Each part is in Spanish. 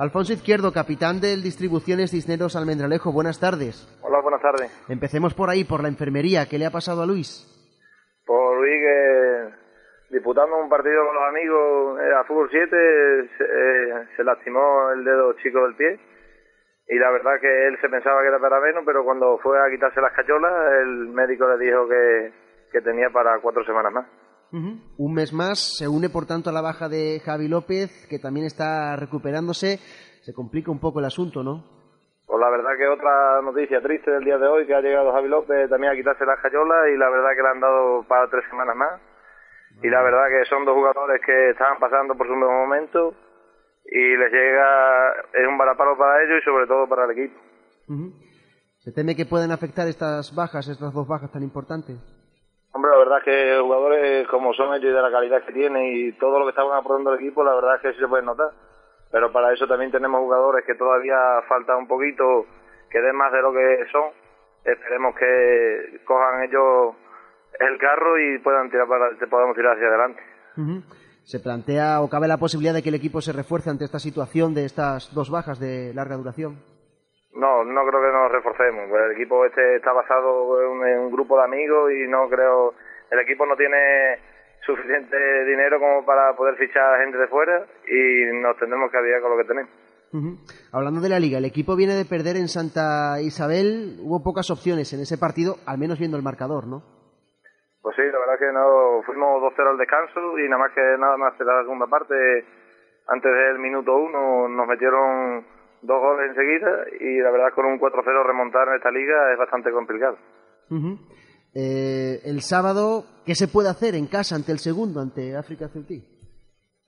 Alfonso Izquierdo, capitán del Distribuciones Cisneros Almendralejo. Buenas tardes. Hola, buenas tardes. Empecemos por ahí, por la enfermería. ¿Qué le ha pasado a Luis? Por Luis que disputando un partido con los amigos eh, a fútbol 7 se, eh, se lastimó el dedo chico del pie y la verdad que él se pensaba que era para menos, pero cuando fue a quitarse las cacholas el médico le dijo que, que tenía para cuatro semanas más. Un mes más, se une por tanto a la baja de Javi López, que también está recuperándose. Se complica un poco el asunto, ¿no? Pues la verdad que otra noticia triste del día de hoy, que ha llegado Javi López también a quitarse las cacholas y la verdad que le han dado para tres semanas más. Y la verdad que son dos jugadores que estaban pasando por su mismo momento y les llega, es un varapalo para ellos y sobre todo para el equipo. ¿Se teme que pueden afectar estas bajas, estas dos bajas tan importantes? Hombre, la verdad es que jugadores como son ellos y de la calidad que tienen y todo lo que estaban aportando el equipo, la verdad es que sí se puede notar. Pero para eso también tenemos jugadores que todavía falta un poquito, que den más de lo que son. Esperemos que cojan ellos el carro y puedan tirar para, podamos tirar hacia adelante. ¿Se plantea o cabe la posibilidad de que el equipo se refuerce ante esta situación de estas dos bajas de larga duración? No, no creo que nos reforcemos. El equipo este está basado en un grupo de amigos y no creo. El equipo no tiene suficiente dinero como para poder fichar gente de fuera y nos tendremos que aviar con lo que tenemos. Hablando de la liga, el equipo viene de perder en Santa Isabel. Hubo pocas opciones en ese partido, al menos viendo el marcador, ¿no? Pues sí, la verdad que no fuimos 2-0 al descanso y nada más que nada más de la segunda parte, antes del minuto uno, nos metieron dos goles enseguida y la verdad con un 4-0 remontar en esta liga es bastante complicado. eh, el sábado, ¿qué se puede hacer en casa ante el segundo, ante África Ceutí?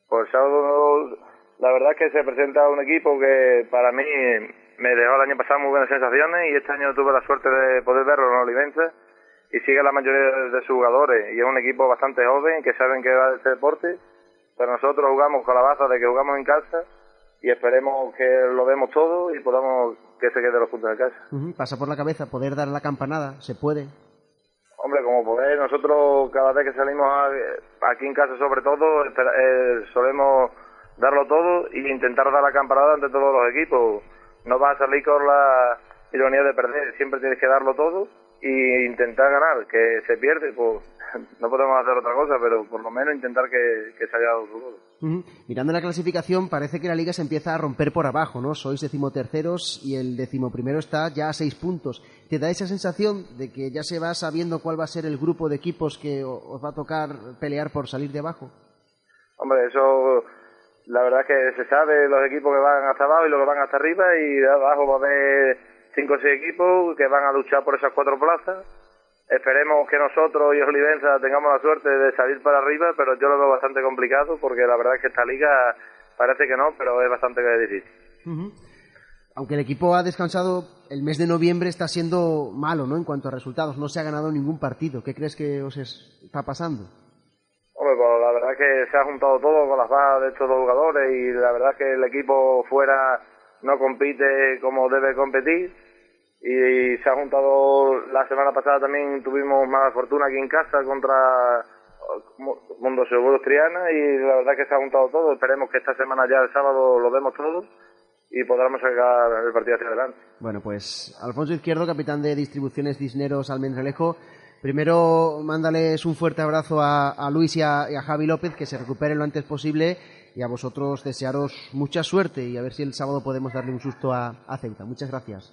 Pues el sábado, la verdad es que se presenta un equipo que para mí me dejó el año pasado muy buenas sensaciones y este año tuve la suerte de poder verlo en Olivenza y sigue la mayoría de sus jugadores y es un equipo bastante joven que saben que va de este deporte pero nosotros jugamos con la baza de que jugamos en casa y esperemos que lo demos todo y podamos que se quede los puntos de casa. Pasa por la cabeza poder dar la campanada, se puede. Hombre, como podéis, nosotros cada vez que salimos aquí en casa sobre todo eh, solemos darlo todo e intentar dar la campanada ante todos los equipos. No vas a salir con la ironía de perder, siempre tienes que darlo todo y intentar ganar, que se pierde, pues no podemos hacer otra cosa, pero por lo menos intentar que, que haya dado su Mirando la clasificación, parece que la liga se empieza a romper por abajo, ¿no? Sois decimoterceros y el decimoprimero está ya a seis puntos. ¿Te da esa sensación de que ya se va sabiendo cuál va a ser el grupo de equipos que os va a tocar pelear por salir de abajo? Hombre, eso la verdad es que se sabe los equipos que van hasta abajo y los que van hasta arriba y de abajo va a haber cinco o seis equipos que van a luchar por esas cuatro plazas. Esperemos que nosotros y Olivenza tengamos la suerte de salir para arriba, pero yo lo veo bastante complicado porque la verdad es que esta liga parece que no, pero es bastante difícil. Aunque el equipo ha descansado, el mes de noviembre está siendo malo, ¿no? En cuanto a resultados, no se ha ganado ningún partido. ¿Qué crees que os está pasando? Hombre, pues la verdad es que se ha juntado todo con las bajas de estos dos jugadores y la verdad es que el equipo fuera no compite como debe competir y se ha juntado la semana pasada también tuvimos más fortuna aquí en casa contra Mundo Seguro Triana y la verdad que se ha juntado todo esperemos que esta semana ya el sábado lo vemos todo y podamos sacar el partido hacia adelante bueno pues Alfonso Izquierdo capitán de distribuciones Cisneros Almendralejo primero mándales un fuerte abrazo a, Luis y a, y a Javi López que se recuperen lo antes posible y a vosotros desearos mucha suerte y a ver si el sábado podemos darle un susto a, a Ceuta. Muchas gracias.